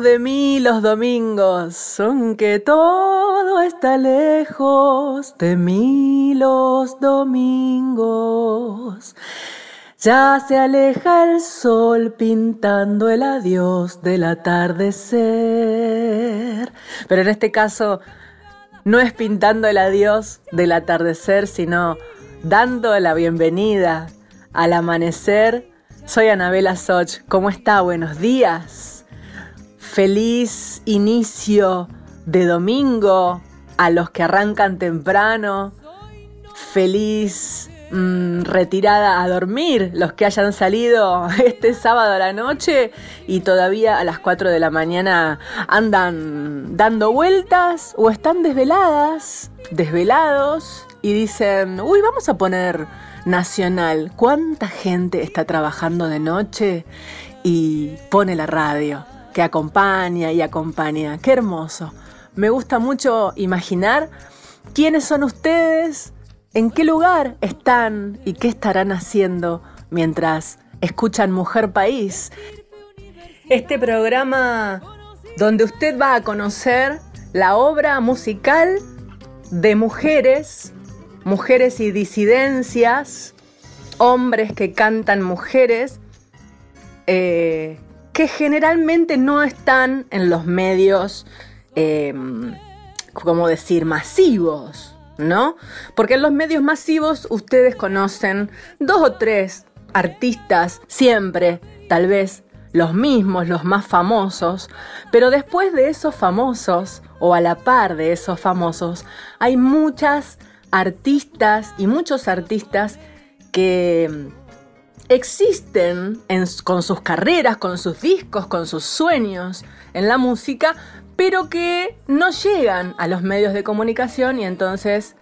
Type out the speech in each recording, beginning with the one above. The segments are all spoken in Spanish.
De mí los domingos, aunque todo está lejos de mí los domingos. Ya se aleja el sol pintando el adiós del atardecer. Pero en este caso no es pintando el adiós del atardecer, sino dando la bienvenida al amanecer. Soy Anabela Soch. ¿Cómo está? Buenos días. Feliz inicio de domingo a los que arrancan temprano. Feliz Mm, retirada a dormir, los que hayan salido este sábado a la noche y todavía a las 4 de la mañana andan dando vueltas o están desveladas, desvelados y dicen, uy, vamos a poner nacional. ¿Cuánta gente está trabajando de noche y pone la radio que acompaña y acompaña? Qué hermoso. Me gusta mucho imaginar quiénes son ustedes ¿En qué lugar están y qué estarán haciendo mientras escuchan Mujer País? Este programa donde usted va a conocer la obra musical de mujeres, mujeres y disidencias, hombres que cantan mujeres, eh, que generalmente no están en los medios, eh, como decir, masivos. ¿no? Porque en los medios masivos ustedes conocen dos o tres artistas siempre, tal vez los mismos, los más famosos, pero después de esos famosos, o a la par de esos famosos, hay muchas artistas y muchos artistas que existen con sus carreras, con sus discos, con sus sueños en la música, pero que no llegan a los medios de comunicación y entonces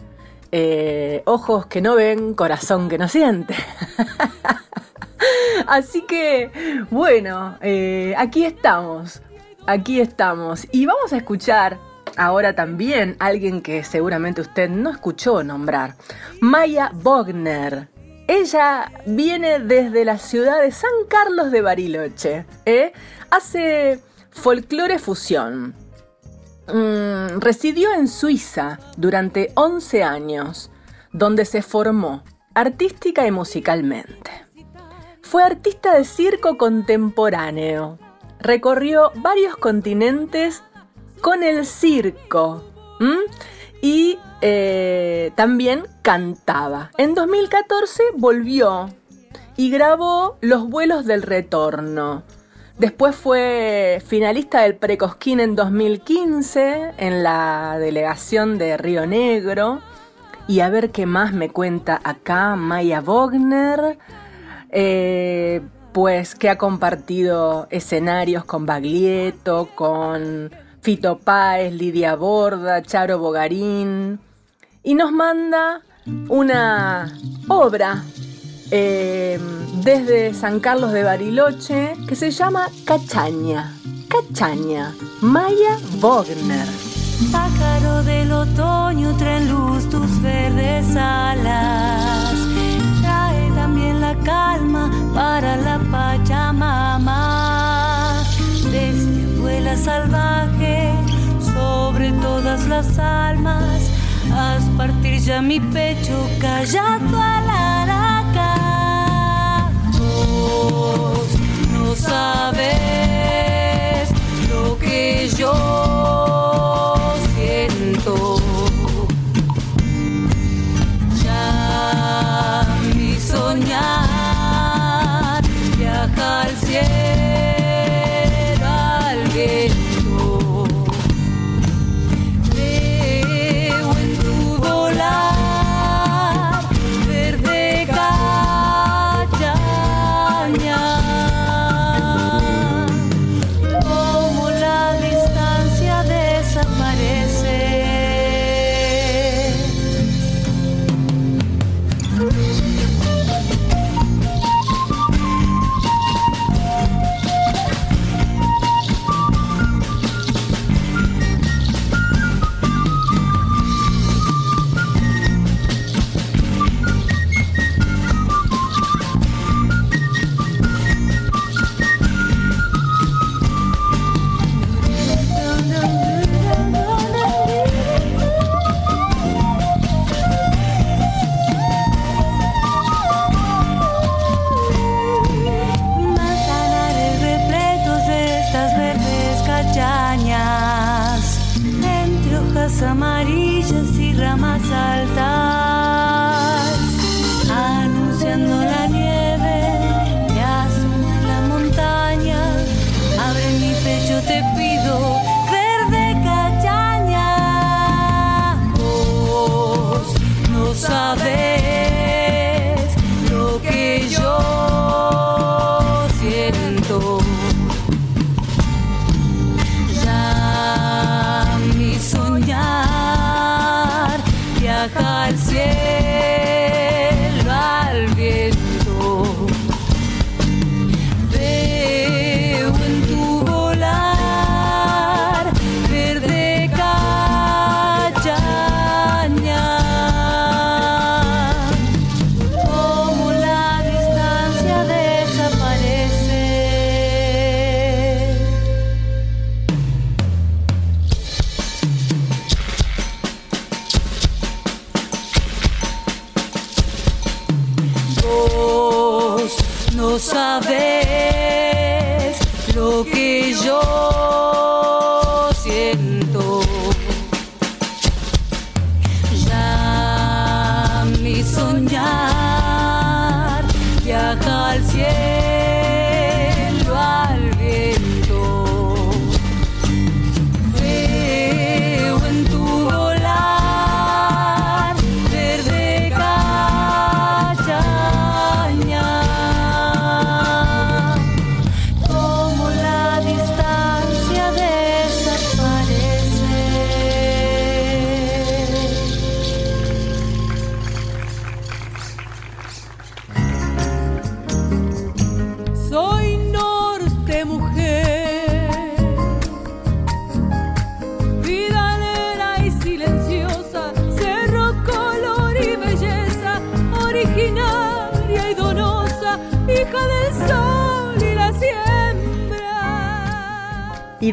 eh, ojos que no ven, corazón que no siente. Así que, bueno, eh, aquí estamos, aquí estamos. Y vamos a escuchar ahora también a alguien que seguramente usted no escuchó nombrar, Maya Bogner. Ella viene desde la ciudad de San Carlos de Bariloche. ¿eh? Hace folclore fusión. Mm, residió en Suiza durante 11 años, donde se formó artística y musicalmente. Fue artista de circo contemporáneo. Recorrió varios continentes con el circo. Y eh, también cantaba. En 2014 volvió y grabó Los vuelos del retorno Después fue finalista del Precosquín en 2015 en la delegación de Río Negro. Y a ver qué más me cuenta acá Maya Wagner. Eh, pues que ha compartido escenarios con Baglietto, con Fito Páez, Lidia Borda, Charo Bogarín. Y nos manda una obra eh, desde San Carlos de Bariloche que se llama Cachaña. Cachaña, Maya Wagner. Pájaro del otoño, trae luz tus verdes alas. Trae también la calma para la Pachamama. Desde abuela salvaje sobre todas las almas. Haz partir ya mi pecho callado a la no sabes lo que yo siento.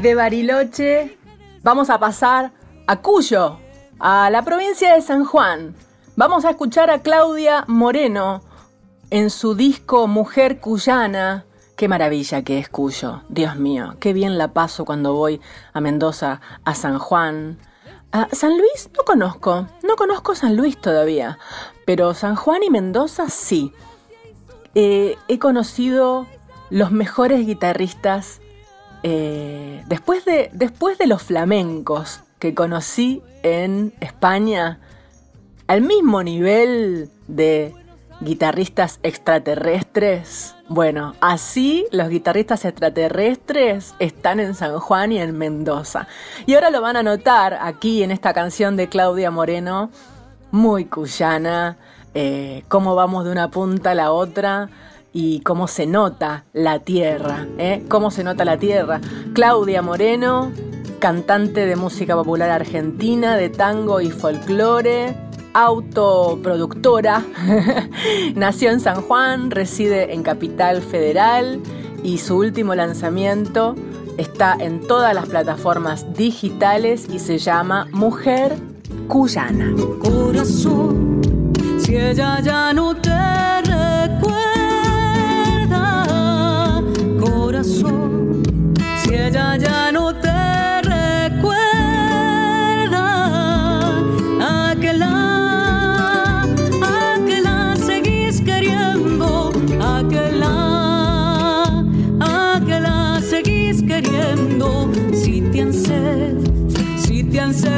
De Bariloche vamos a pasar a Cuyo, a la provincia de San Juan. Vamos a escuchar a Claudia Moreno en su disco Mujer Cuyana. Qué maravilla que es Cuyo, Dios mío, qué bien la paso cuando voy a Mendoza, a San Juan. A San Luis no conozco, no conozco San Luis todavía, pero San Juan y Mendoza sí. Eh, he conocido los mejores guitarristas eh, después, de, los flamencos que conocí en España, al mismo nivel de guitarristas extraterrestres. Bueno, así los guitarristas extraterrestres están en San Juan y en Mendoza. Y ahora lo van a notar aquí en esta canción de Claudia Moreno, muy cuyana, eh, cómo vamos de una punta a la otra y cómo se nota la tierra, ¿eh? Cómo se nota la tierra. Claudia Moreno, cantante de música popular argentina, de tango y folclore, autoproductora, nació en San Juan, reside en Capital Federal y su último lanzamiento está en todas las plataformas digitales y se llama Mujer Cuyana. Si ella ya no te recuerda, a que la, a que la seguís queriendo, a que la, a que la seguís queriendo, si te han cer- si te cerrado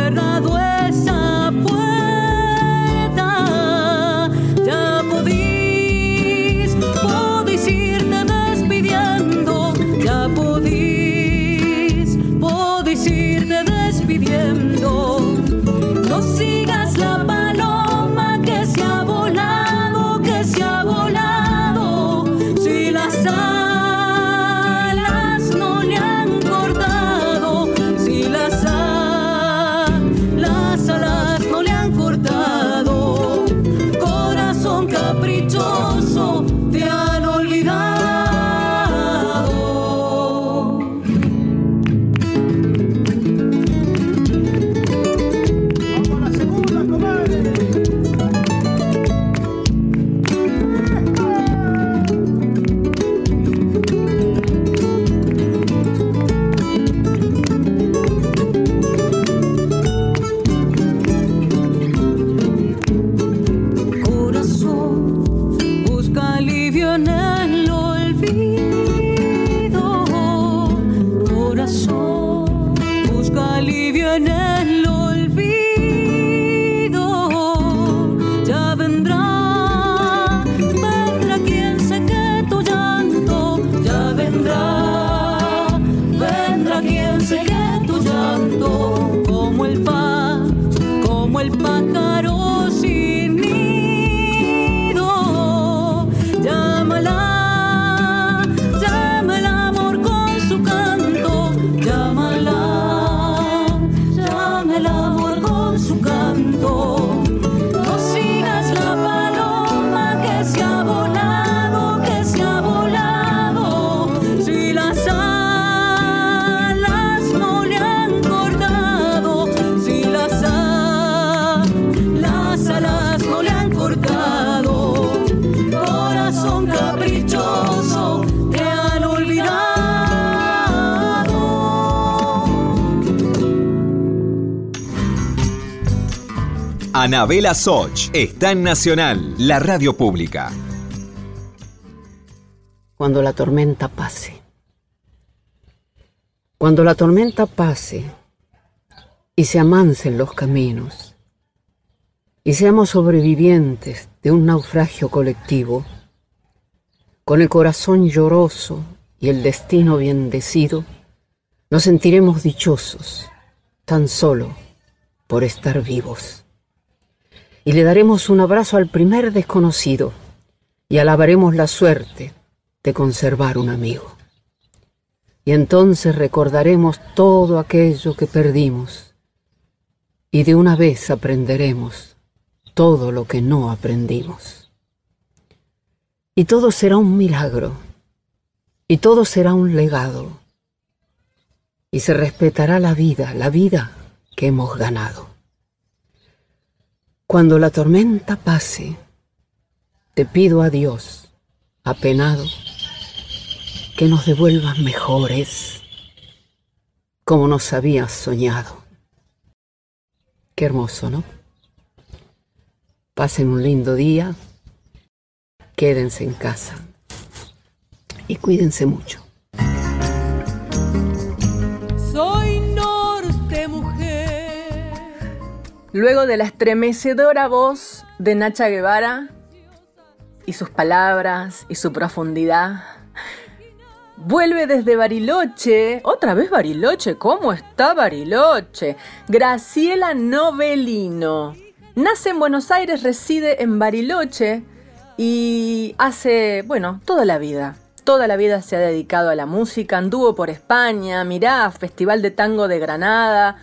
Anabela Soch está en Nacional, la radio pública. Cuando la tormenta pase. Cuando la tormenta pase y se amancen los caminos y seamos sobrevivientes de un naufragio colectivo, con el corazón lloroso y el destino bendecido, nos sentiremos dichosos tan solo por estar vivos. Y le daremos un abrazo al primer desconocido y alabaremos la suerte de conservar un amigo. Y entonces recordaremos todo aquello que perdimos y de una vez aprenderemos todo lo que no aprendimos. Y todo será un milagro y todo será un legado y se respetará la vida, la vida que hemos ganado. Cuando la tormenta pase, te pido a Dios, apenado, que nos devuelvas mejores, como nos habías soñado. Qué hermoso, ¿no? Pasen un lindo día, quédense en casa y cuídense mucho. Luego de la estremecedora voz de Nacha Guevara y sus palabras y su profundidad, vuelve desde Bariloche, otra vez Bariloche, ¿cómo está Bariloche? Graciela Novelino. Nace en Buenos Aires, reside en Bariloche y hace, bueno, toda la vida. Toda la vida se ha dedicado a la música, anduvo por España, mirá, Festival de Tango de Granada,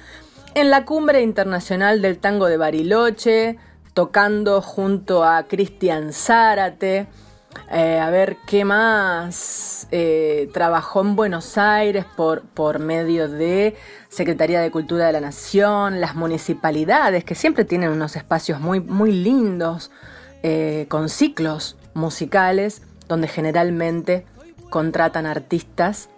en la Cumbre Internacional del Tango de Bariloche, tocando junto a Cristian Zárate. Eh, a ver qué más. Eh, trabajó en Buenos Aires por, por medio de Secretaría de Cultura de la Nación, las municipalidades, que siempre tienen unos espacios muy, muy lindos, eh, con ciclos musicales donde generalmente contratan artistas.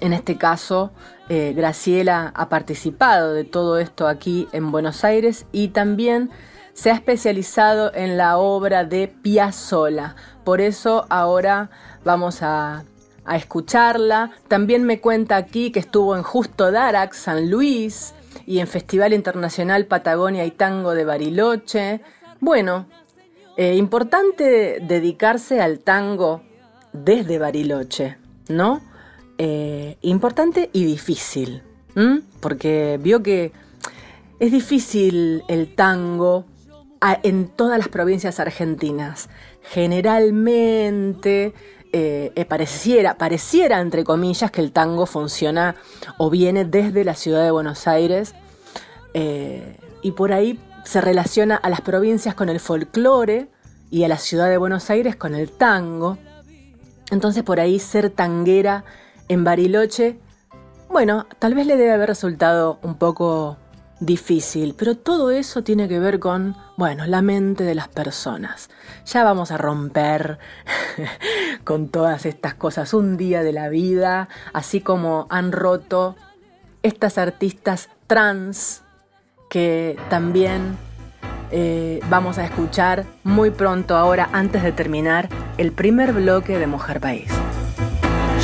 En este caso, eh, Graciela ha participado de todo esto aquí en Buenos Aires y también se ha especializado en la obra de Piazzolla. Por eso ahora vamos a, escucharla. También me cuenta aquí que estuvo en Justo Darax, San Luis, y en Festival Internacional Patagonia y Tango de Bariloche. Bueno, eh, importante dedicarse al tango desde Bariloche, ¿no? Eh, importante y difícil, porque vio que es difícil el tango en todas las provincias argentinas. Generalmente eh, eh, pareciera, pareciera, entre comillas, que el tango funciona o viene desde la ciudad de Buenos Aires y por ahí se relaciona a las provincias con el folclore y a la ciudad de Buenos Aires con el tango. Entonces por ahí ser tanguera en Bariloche, bueno, tal vez le debe haber resultado un poco difícil, pero todo eso tiene que ver con, bueno, la mente de las personas. Ya vamos a romper con todas estas cosas un día de la vida, así como han roto estas artistas trans que también eh, vamos a escuchar muy pronto ahora antes de terminar el primer bloque de Mujer País.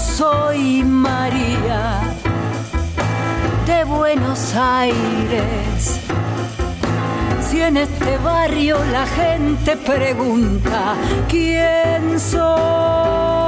Soy María de Buenos Aires. Si en este barrio la gente pregunta quién soy,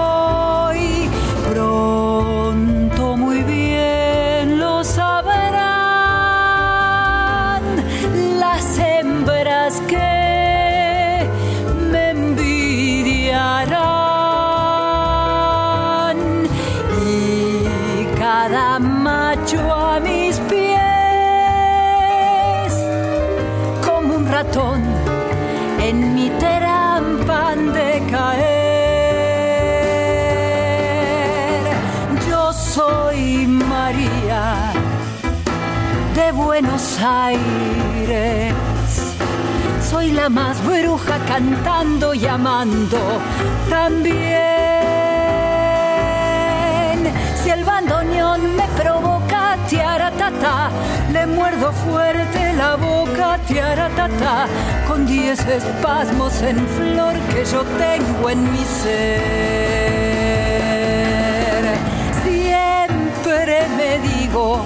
Buenos Aires. Soy la más bruja cantando y amando también. Si el bandoneón me provoca tiaratata, le muerdo fuerte la boca tiaratata, con diez espasmos en flor que yo tengo en mi ser. Siempre me digo,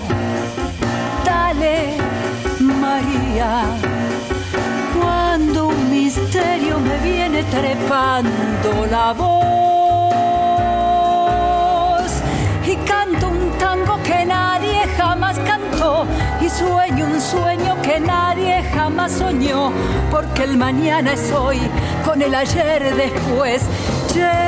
María, cuando un misterio me viene trepando la voz y canto un tango que nadie jamás cantó y sueño un sueño que nadie jamás soñó porque el mañana es hoy con el ayer después. Yerarararira,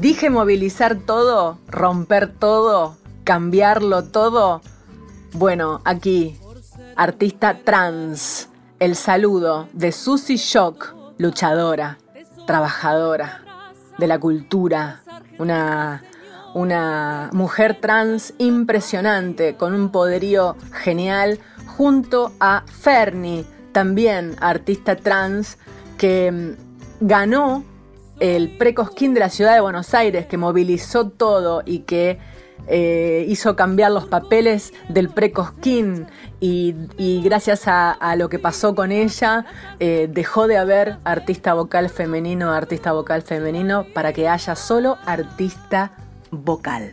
Dije movilizar todo, romper todo, cambiarlo todo. Bueno, aquí, artista trans, el saludo de Susie Shock, luchadora, trabajadora de la cultura, una, una mujer trans impresionante, con un poderío genial, junto a Fernie, también artista trans, que mm, ganó el Precosquín de la ciudad de Buenos Aires, que movilizó todo y que eh, hizo cambiar los papeles del Precosquín y, y gracias a, lo que pasó con ella, eh, dejó de haber artista vocal femenino, artista vocal femenino, para que haya solo artista vocal.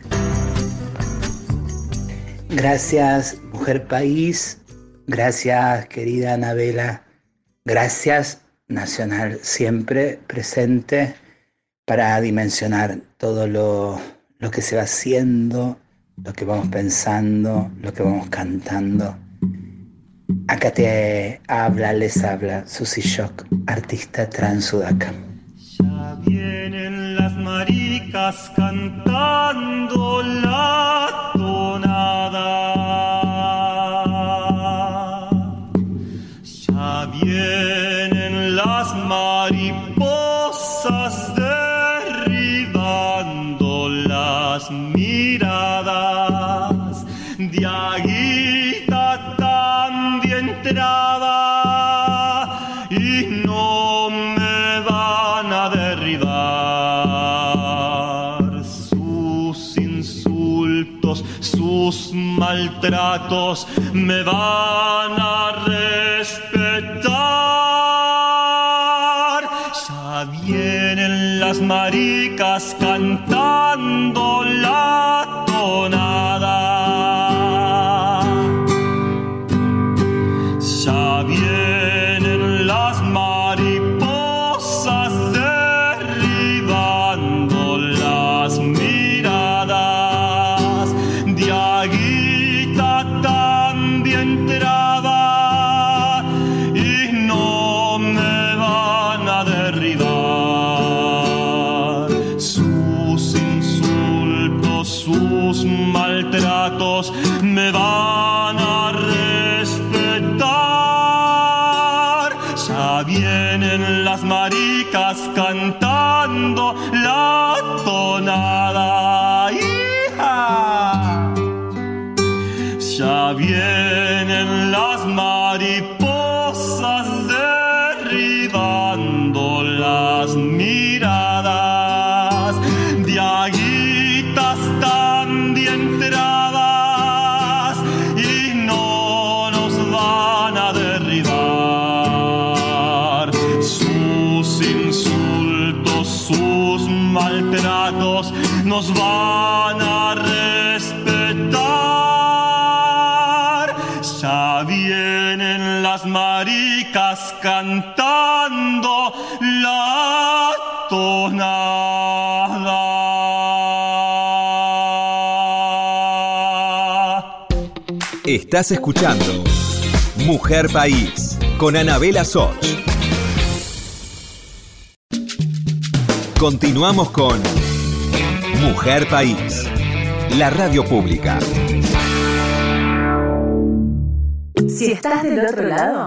Gracias, Mujer País. Gracias, querida Anabela. Gracias, Nacional, siempre presente para dimensionar todo lo, lo que se va haciendo, lo que vamos pensando, lo que vamos cantando. Acá te habla, les habla Susi Shock, artista trans sudaca. Ya vienen las maricas cantando la mariposas derribando las miradas. Diaguita también traba y no me van a derribar sus insultos, sus maltratos me van a maricas cantando maricas cantando la tonada. Estás escuchando Mujer País con Anabela Soch. Continuamos con Mujer País, la radio pública. Si estás del otro lado,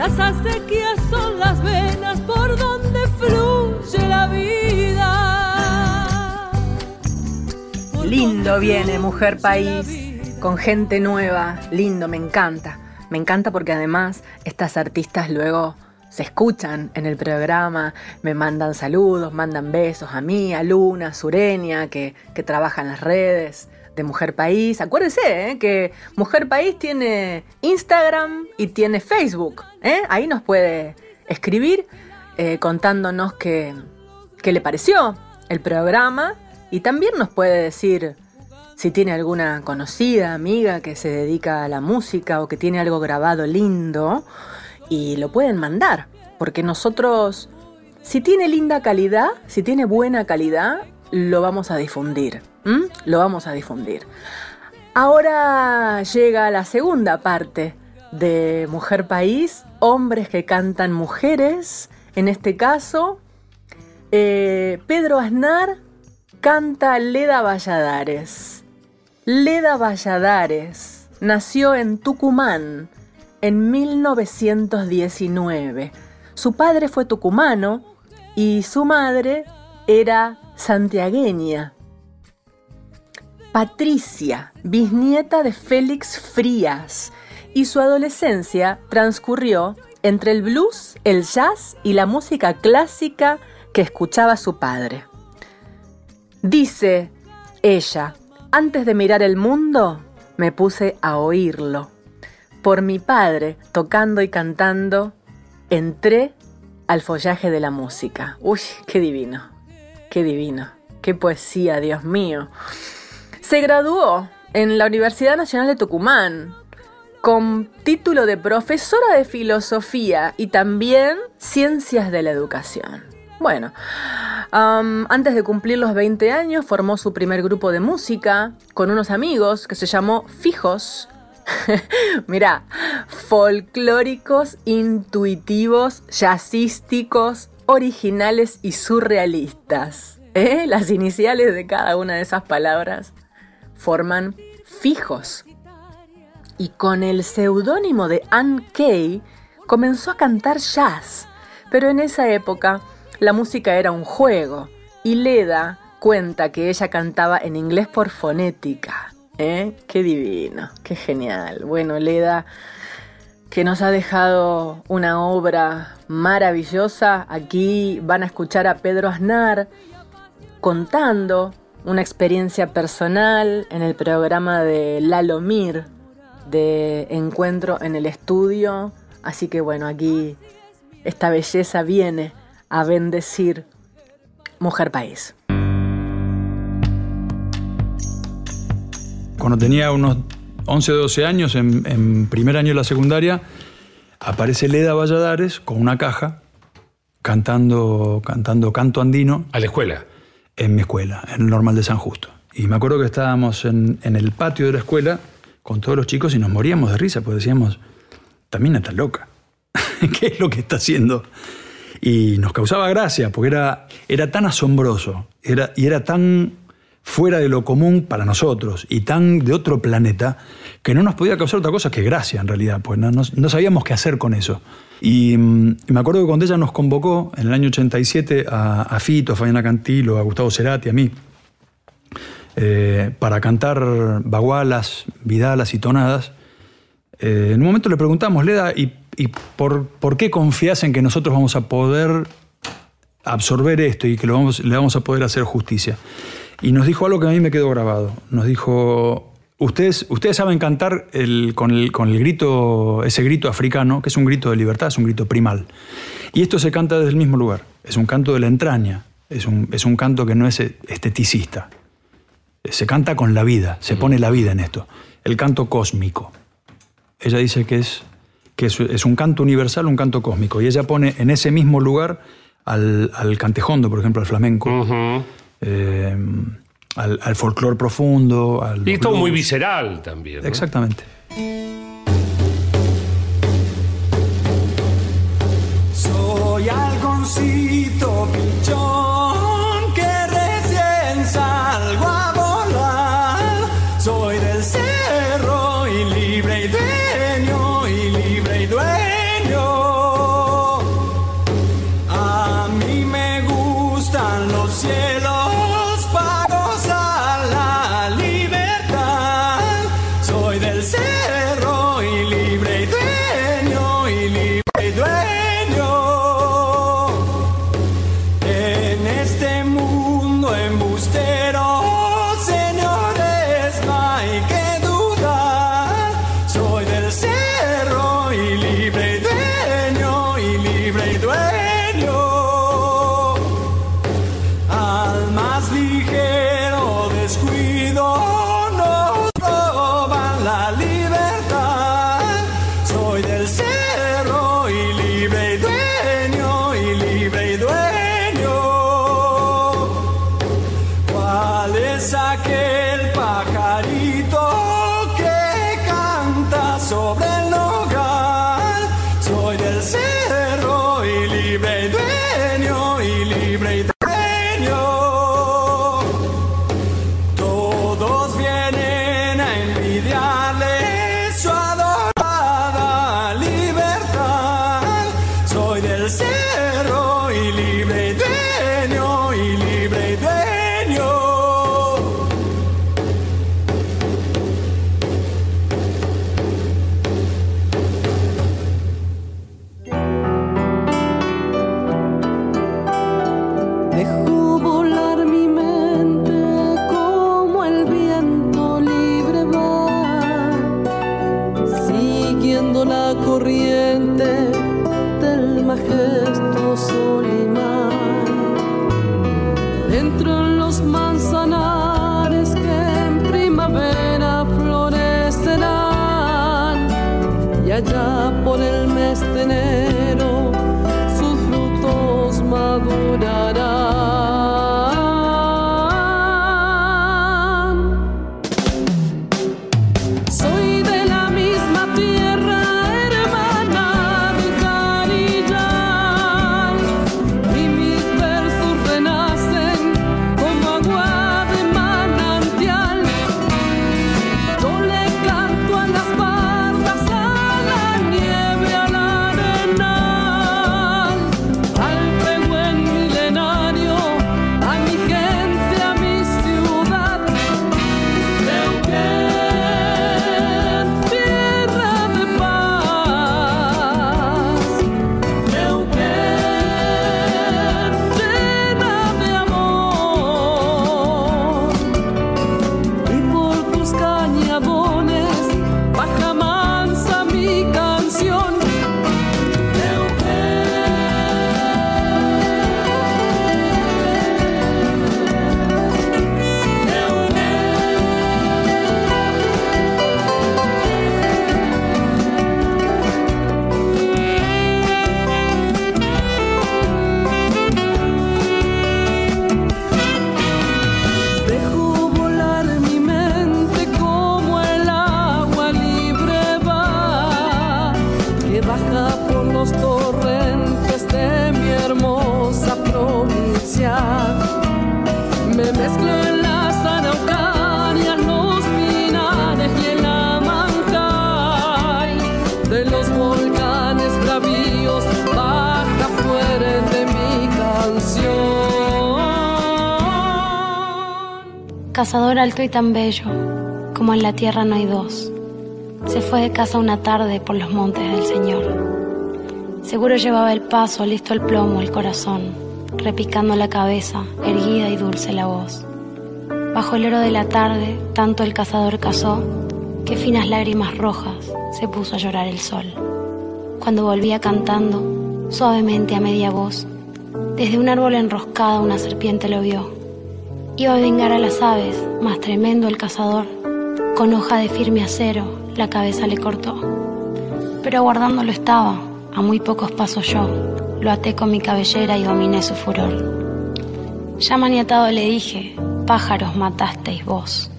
Las acequias son las venas por donde fluye la vida. Por Lindo viene Mujer País, con gente nueva, lindo, me encanta. Me encanta porque además estas artistas luego se escuchan en el programa, me mandan saludos, mandan besos a mí, a Luna, a Sureña, que, que trabaja en las redes de Mujer País. Acuérdense ¿eh? que Mujer País tiene Instagram y tiene Facebook. ¿eh? Ahí nos puede escribir eh, contándonos qué, qué le pareció el programa y también nos puede decir si tiene alguna conocida, amiga que se dedica a la música o que tiene algo grabado lindo y lo pueden mandar, porque nosotros, si tiene linda calidad, si tiene buena calidad, lo vamos a difundir. Lo vamos a difundir. Ahora llega la segunda parte de Mujer País, hombres que cantan mujeres, en este caso, eh, Pedro Aznar canta Leda Valladares. Leda Valladares nació en Tucumán en 1919. Su padre fue tucumano y su madre era santiagueña. Patricia, bisnieta de Félix Frías, y su adolescencia transcurrió entre el blues, el jazz y la música clásica que escuchaba su padre. Dice ella, antes de mirar el mundo, me puse a oírlo. Por mi padre, tocando y cantando, entré al follaje de la música. Uy, qué divino, qué divino, qué poesía, Dios mío. Se graduó en la Universidad Nacional de Tucumán con título de profesora de filosofía y también ciencias de la educación. Bueno, antes de cumplir los 20 años formó su primer grupo de música con unos amigos que se llamó Fijos. Mirá, folclóricos, intuitivos, jazzísticos, originales y surrealistas. ¿Eh? Las iniciales de cada una de esas palabras forman Fijos. Y con el seudónimo de Ann Kay comenzó a cantar jazz. Pero en esa época la música era un juego y Leda cuenta que ella cantaba en inglés por fonética. ¿Eh? Qué divino, qué genial. Bueno, Leda, que nos ha dejado una obra maravillosa. Aquí van a escuchar a Pedro Aznar contando una experiencia personal en el programa de Lalo Mir de Encuentro en el Estudio. Así que bueno, aquí esta belleza viene a bendecir Mujer País. Cuando tenía unos 11 o 12 años, en, en primer año de la secundaria, aparece Leda Valladares con una caja cantando, cantando canto andino A la escuela. en mi escuela, en el Normal de San Justo. Y me acuerdo que estábamos en, en el patio de la escuela con todos los chicos y nos moríamos de risa, porque decíamos, también está loca. ¿Qué es lo que está haciendo? Y nos causaba gracia, porque era, era tan asombroso era, y era tan fuera de lo común para nosotros y tan de otro planeta que no nos podía causar otra cosa que gracia en realidad, pues no, no, sabíamos qué hacer con eso. Mm, y me acuerdo que cuando ella nos convocó en el año 87 a, a Fito, a Fabiana Cantilo, a Gustavo Cerati, a mí, eh, para cantar bagualas, vidalas y tonadas, eh, en un momento le preguntamos, Leda, ¿y, y por, por, qué confías en que nosotros vamos a poder absorber esto y que lo vamos, le vamos a poder hacer justicia? Y nos dijo algo que a mí me quedó grabado. Nos dijo, ustedes, ustedes saben cantar el, con, el, con, el, grito, ese grito africano, que es un grito de libertad, es un grito primal. Y esto se canta desde el mismo lugar. Es un canto de la entraña, es un, es un canto que no es eh, esteticista. Se canta con la vida, se pone la vida en esto. El canto cósmico. Ella dice que es que es, un canto universal, un canto cósmico. Y ella pone en ese mismo lugar al, al cantejondo, por ejemplo, al flamenco, uh. Eh, al, al folclore profundo. Al y todo muy visceral también. Exactamente. cazador alto y tan bello, como en la tierra no hay dos, se fue de casa una tarde por los montes del Señor. Seguro llevaba el paso, listo el plomo, el corazón, repicando la cabeza, erguida y dulce la voz. Bajo el oro de la tarde, tanto el cazador cazó, que finas lágrimas rojas se puso a llorar el sol. Cuando volvía cantando, suavemente a media voz, desde un árbol enroscada una serpiente lo vio Iba a vengar a las aves, más tremendo el cazador, con hoja de firme acero la cabeza le cortó. Pero aguardándolo estaba, a muy pocos pasos yo, lo até con mi cabellera y dominé su furor. Ya maniatado le dije, pájaros matasteis vos,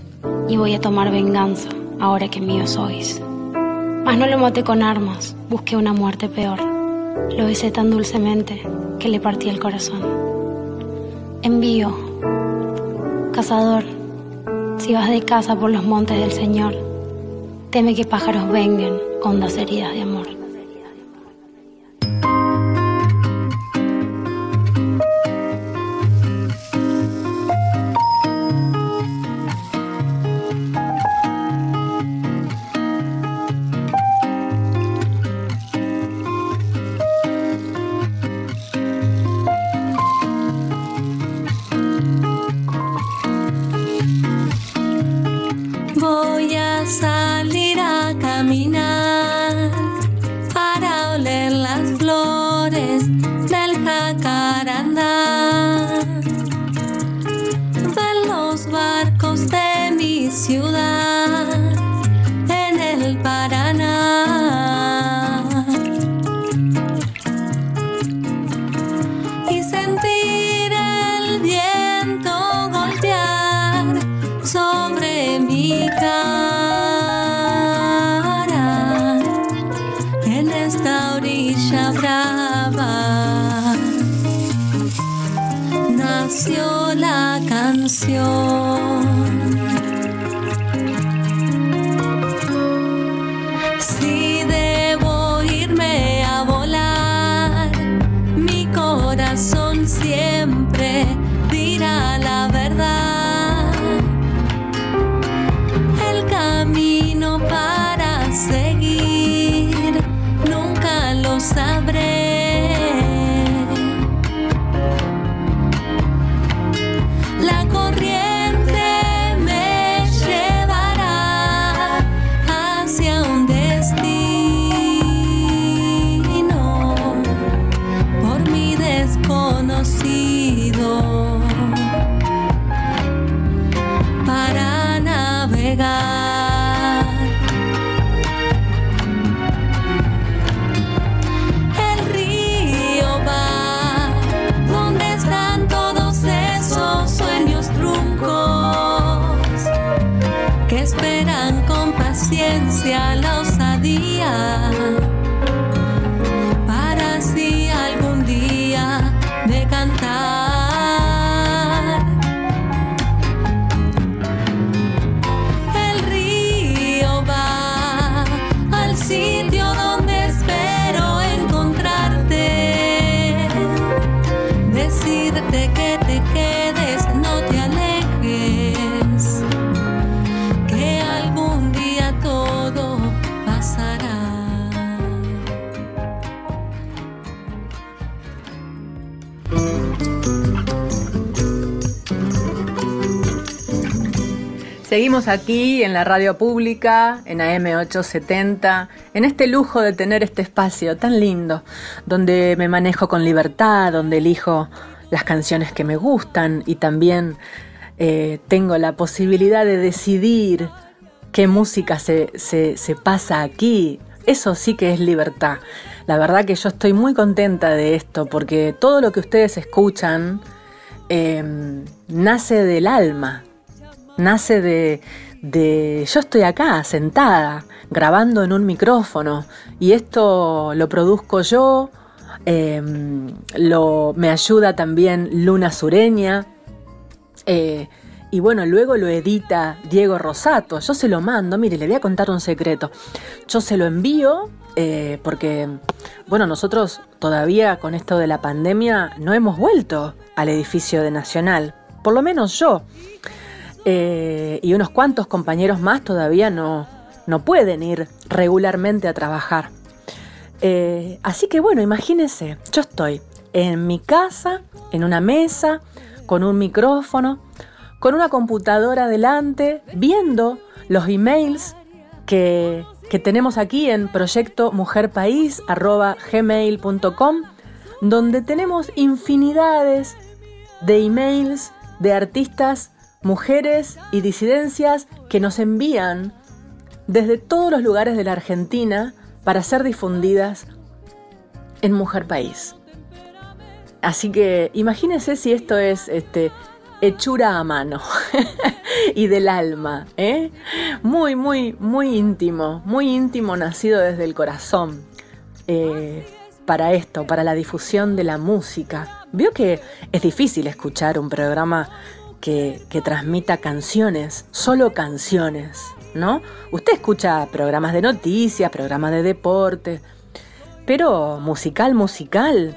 y voy a tomar venganza ahora que mío sois. Mas no lo maté con armas, busqué una muerte peor. Lo besé tan dulcemente que le partí el corazón. Envío, cazador, si vas de casa por los montes del Señor, teme que pájaros vengan, hondas heridas de amor. Seguimos aquí en la radio pública, en AM870, en este lujo de tener este espacio tan lindo, donde me manejo con libertad, donde elijo las canciones que me gustan y también eh, tengo la posibilidad de decidir qué música se, se- pasa aquí. Eso sí que es libertad. La verdad que yo estoy muy contenta de esto porque todo lo que ustedes escuchan eh, nace del alma, nace de, de- Yo estoy acá, sentada, grabando en un micrófono, y esto lo produzco yo, eh, lo, me ayuda también Luna Sureña, eh, y bueno, luego lo edita Diego Rosato. Yo se lo mando, mire, le voy a contar un secreto. Yo se lo envío eh, porque, bueno, nosotros todavía con esto de la pandemia no hemos vuelto al edificio de Nacional. Por lo menos yo. Eh, y unos cuantos compañeros más todavía no, no pueden ir regularmente a trabajar. Eh, así que bueno, imagínense, yo estoy en mi casa, en una mesa, con un micrófono, con una computadora delante, viendo los emails que, que tenemos aquí en proyecto mujerpaís.gmail.com, donde tenemos infinidades de emails de artistas, mujeres y disidencias que nos envían desde todos los lugares de la Argentina para ser difundidas en Mujer País. Así que imagínense si esto es este, hechura a mano y del alma, ¿eh? Muy, muy, muy íntimo, muy íntimo, nacido desde el corazón. Eh, para esto, para la difusión de la música. Vio que es difícil escuchar un programa que, transmita canciones, solo canciones, ¿no? Usted escucha programas de noticias, programas de deporte, pero musical, musical,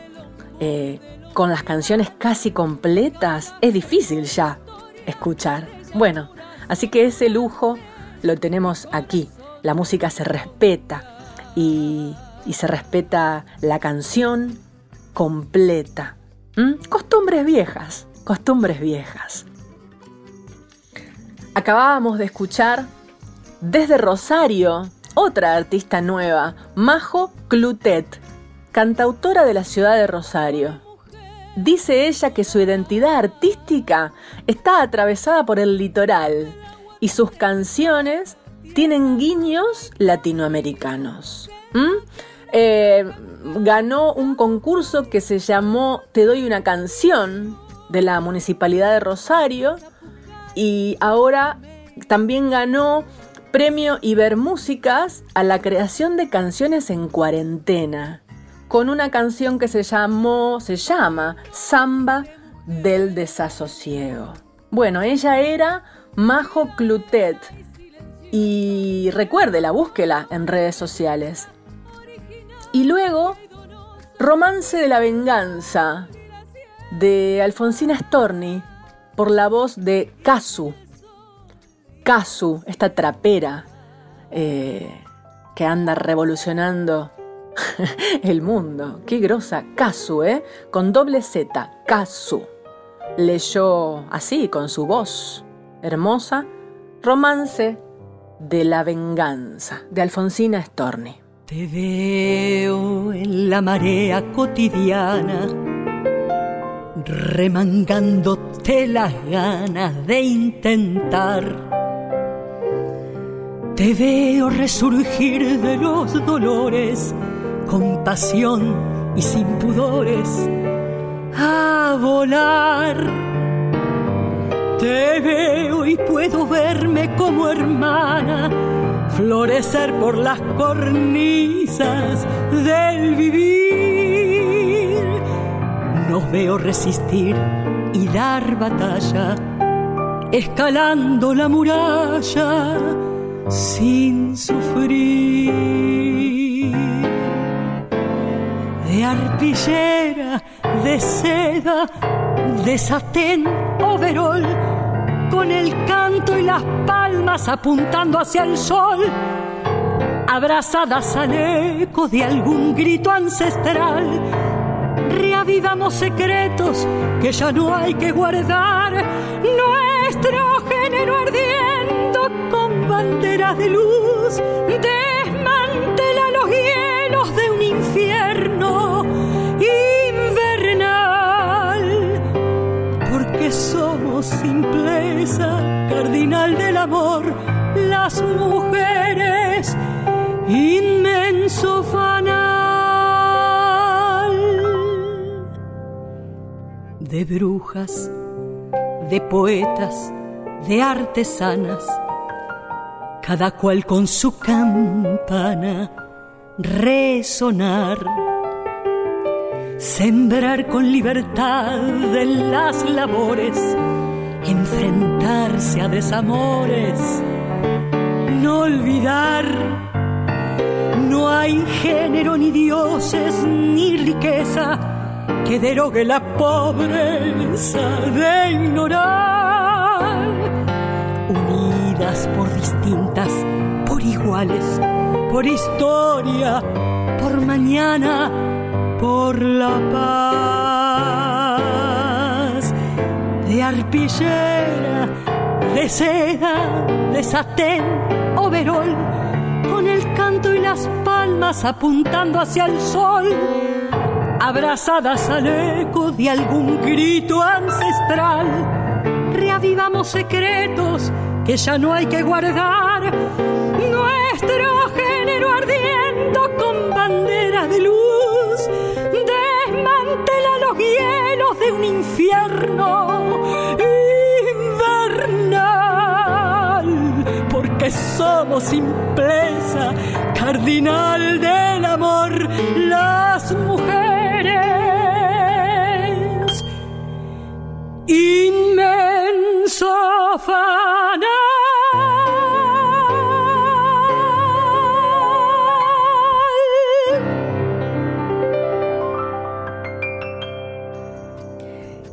eh, con las canciones casi completas, es difícil ya escuchar. Bueno, así que ese lujo lo tenemos aquí. La música se respeta y, se respeta la canción completa. Costumbres viejas, costumbres viejas. Acabábamos de escuchar desde Rosario otra artista nueva, Majo Clutet, cantautora de la ciudad de Rosario. Dice ella que su identidad artística está atravesada por el litoral y sus canciones tienen guiños latinoamericanos. Eh, ganó un concurso que se llamó Te doy una canción de la Municipalidad de Rosario y ahora también ganó premio Ibermúsicas a la creación de canciones en cuarentena con una canción que se llamó, se llama Samba del Desasosiego. Bueno, ella era Majo Clutet y recuerde, búsquela en redes sociales. Y luego, Romance de la Venganza de Alfonsina Storni por la voz de Casu. Casu, esta trapera eh, que anda revolucionando el mundo. Qué grosa. Kazu, ¿eh? Con doble Z. Kazu. Leyó así, con su voz hermosa, Romance de la Venganza, de Alfonsina Storni. Te veo en la marea cotidiana, remangándote las ganas de intentar. Te veo resurgir de los dolores con pasión y sin pudores a volar. Te veo y puedo verme como hermana, florecer por las cornisas del vivir. Nos veo resistir y dar batalla, escalando la muralla sin sufrir de arpillera, de seda, de satén overol, con el canto y las palmas apuntando hacia el sol, abrazadas al eco de algún grito ancestral. Reavivamos secretos que ya no hay que guardar, nuestro género ardiendo con banderas de luz, desmantela los hielos de un infierno invernal, porque somos simpleza cardinal del amor, las mujeres, inmenso fanal de brujas, de poetas, de artesanas, cada cual con su campana resonar, sembrar con libertad en las labores, enfrentarse a desamores, no olvidar. No hay género ni dioses ni riqueza que derogue la pobreza de ignorar. Unidas por distintas por iguales, por historia, por mañana, por la paz. De arpillera, de seda, de satén, overol, con el canto y las palmas apuntando hacia el sol abrazadas al eco de algún grito ancestral. Reavivamos secretos que ya no hay que guardar. Nuestro género ardiendo con bandera de luz desmantela los hielos de un infierno invernal. Porque somos simpleza, cardinal del amor, las mujeres inmenso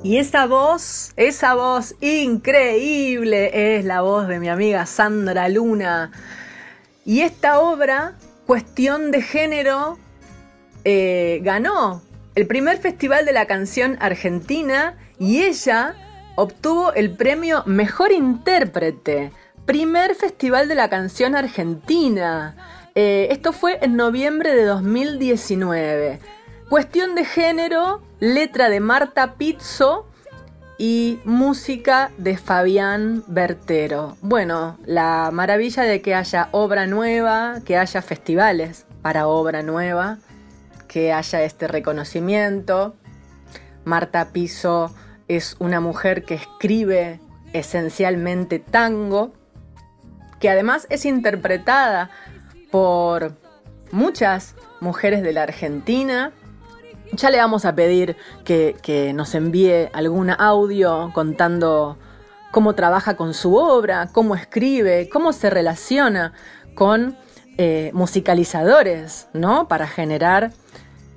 Y esa voz, esa voz increíble es la voz de mi amiga Sandra Luna. Y esta obra, Cuestión de Género, eh, ganó el primer festival de la canción argentina y ella obtuvo el premio Mejor Intérprete, primer festival de la canción argentina. Eh, esto fue en noviembre de 2019. Cuestión de género, letra de Marta Pizzo y música de Fabián Bertero. Bueno, la maravilla de que haya obra nueva, que haya festivales para obra nueva, que haya este reconocimiento. Marta Pizzo es una mujer que escribe esencialmente tango, que además es interpretada por muchas mujeres de la Argentina. Ya le vamos a pedir que, nos envíe algún audio contando cómo trabaja con su obra, cómo escribe, cómo se relaciona con eh, musicalizadores, ¿no? Para generar,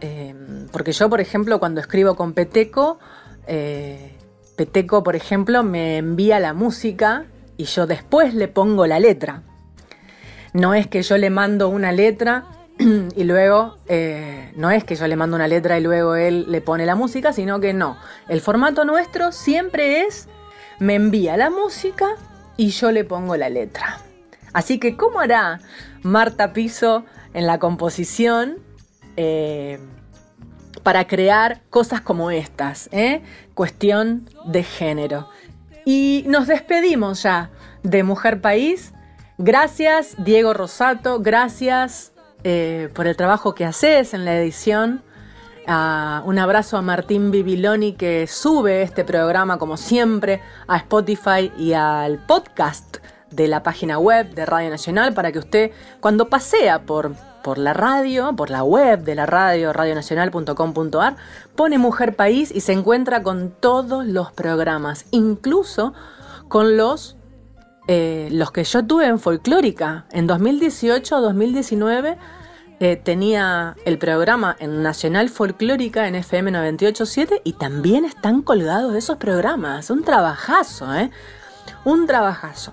eh, porque yo, por ejemplo, cuando escribo con Peteco, eh, Peteco, por ejemplo, me envía la música y yo después le pongo la letra. No es que yo le mando una letra y luego, eh, no es que yo le mando una letra y luego él le pone la música, sino que no. El formato nuestro siempre es, me envía la música y yo le pongo la letra. Así que, ¿cómo hará Marta Piso en la composición? Eh, para crear cosas como estas, ¿eh? cuestión de género. Y nos despedimos ya de Mujer País. Gracias Diego Rosato, gracias eh, por el trabajo que haces en la edición. Ah, un abrazo a Martín Bibiloni que sube este programa como siempre a Spotify y al podcast de la página web de Radio Nacional para que usted cuando pasea por por la radio, por la web de la radio, radionacional.com.ar, pone Mujer País y se encuentra con todos los programas, incluso con los, eh, los que yo tuve en Folclórica. En 2018-2019 eh, tenía el programa en Nacional Folclórica en FM 987 y también están colgados esos programas. Un trabajazo, ¿eh? Un trabajazo.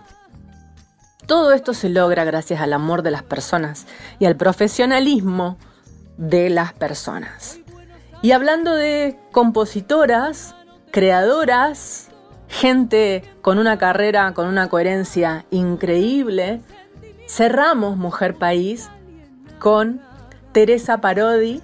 Todo esto se logra gracias al amor de las personas y al profesionalismo de las personas. Y hablando de compositoras, creadoras, gente con una carrera, con una coherencia increíble, cerramos Mujer País con Teresa Parodi,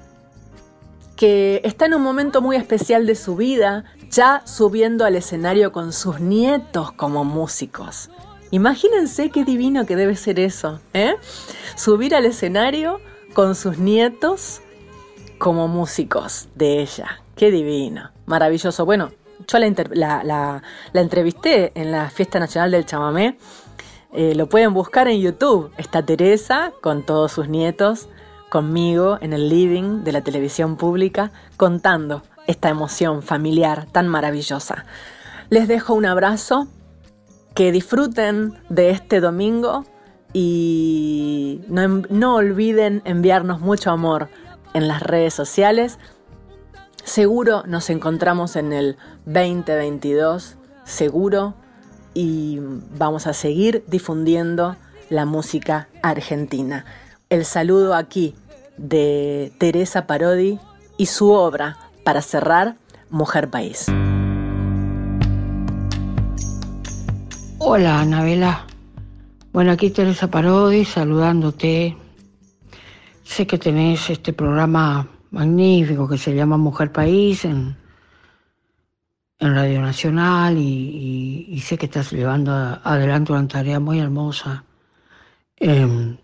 que está en un momento muy especial de su vida, ya subiendo al escenario con sus nietos como músicos. Imagínense qué divino que debe ser eso, ¿eh? Subir al escenario con sus nietos como músicos de ella. Qué divino, maravilloso. Bueno, yo la, entrevisté en la Fiesta Nacional del Chamamé. Eh, lo pueden buscar en YouTube. Está Teresa con todos sus nietos, conmigo en el living de la televisión pública, contando esta emoción familiar tan maravillosa. Les dejo un abrazo que disfruten de este domingo y no, olviden enviarnos mucho amor en las redes sociales. Seguro nos encontramos en el 2022, seguro, y vamos a seguir difundiendo la música argentina. El saludo aquí de Teresa Parodi y su obra para cerrar Mujer País. Hola, Anabela. Bueno, aquí Teresa Parodi saludándote. Sé que tenés este programa magnífico que se llama Mujer País en, en Radio Nacional y, sé que estás llevando adelante una tarea muy hermosa em,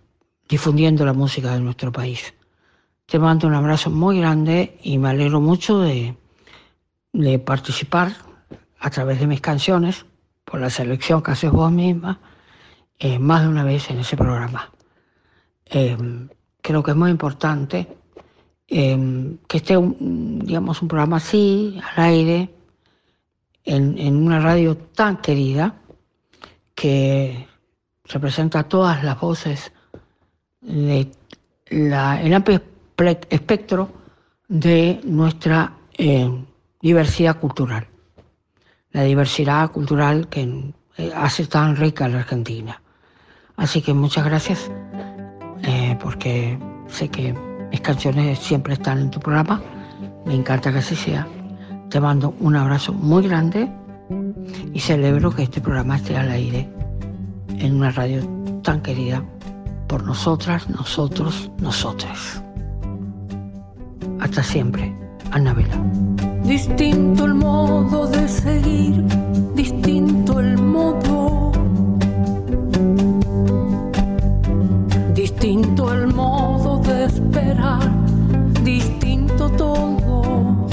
difundiendo la música de nuestro país. Te mando un abrazo muy grande y me alegro mucho de, de participar a través de mis canciones la selección que haces vos misma eh, más de una vez en ese programa. Eh, creo que es muy importante eh, que esté, un, digamos, un programa así, al aire, en, una radio tan querida, que representa todas las voces de la, el amplio espectro de nuestra diversidad cultural la diversidad cultural que eh, hace tan rica la Argentina. Así que muchas gracias, eh, porque sé que mis canciones siempre están en tu programa. Me encanta que así sea. Te mando un abrazo muy grande y celebro que este programa esté al aire en una radio tan querida por nosotras, nosotros, nosotras. Hasta siempre, Anabela. Distinto el modo de seguir, distinto el modo. Distinto el modo de esperar, distinto todo.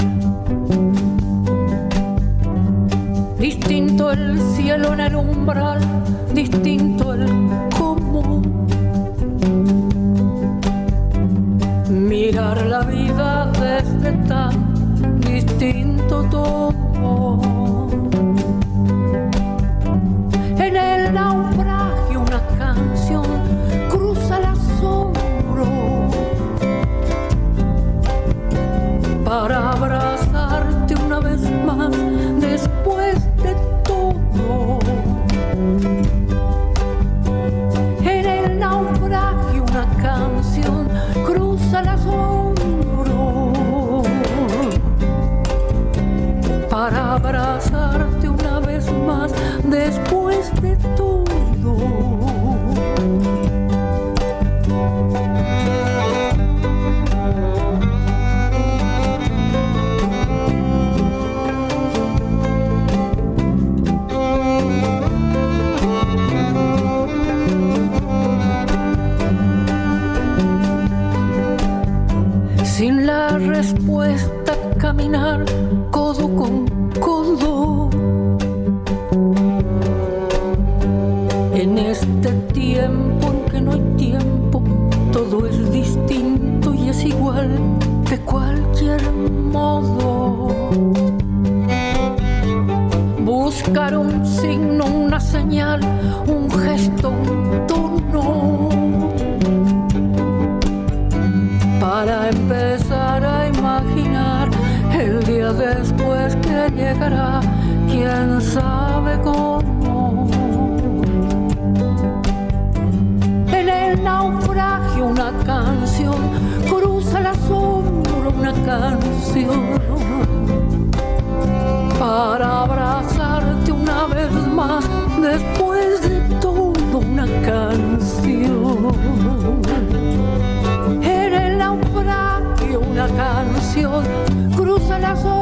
Distinto el cielo en el umbral, distinto el después de distinto y es igual de cualquier modo. Buscar un signo, una señal, un gesto, un tono. Para empezar a imaginar el día después que llegará, quién sabe cómo. Naufragio una canción. Cruza la sombra, una canción. Para abrazarte una vez más después de todo una canción. En el naufragio una canción. Cruza el asombro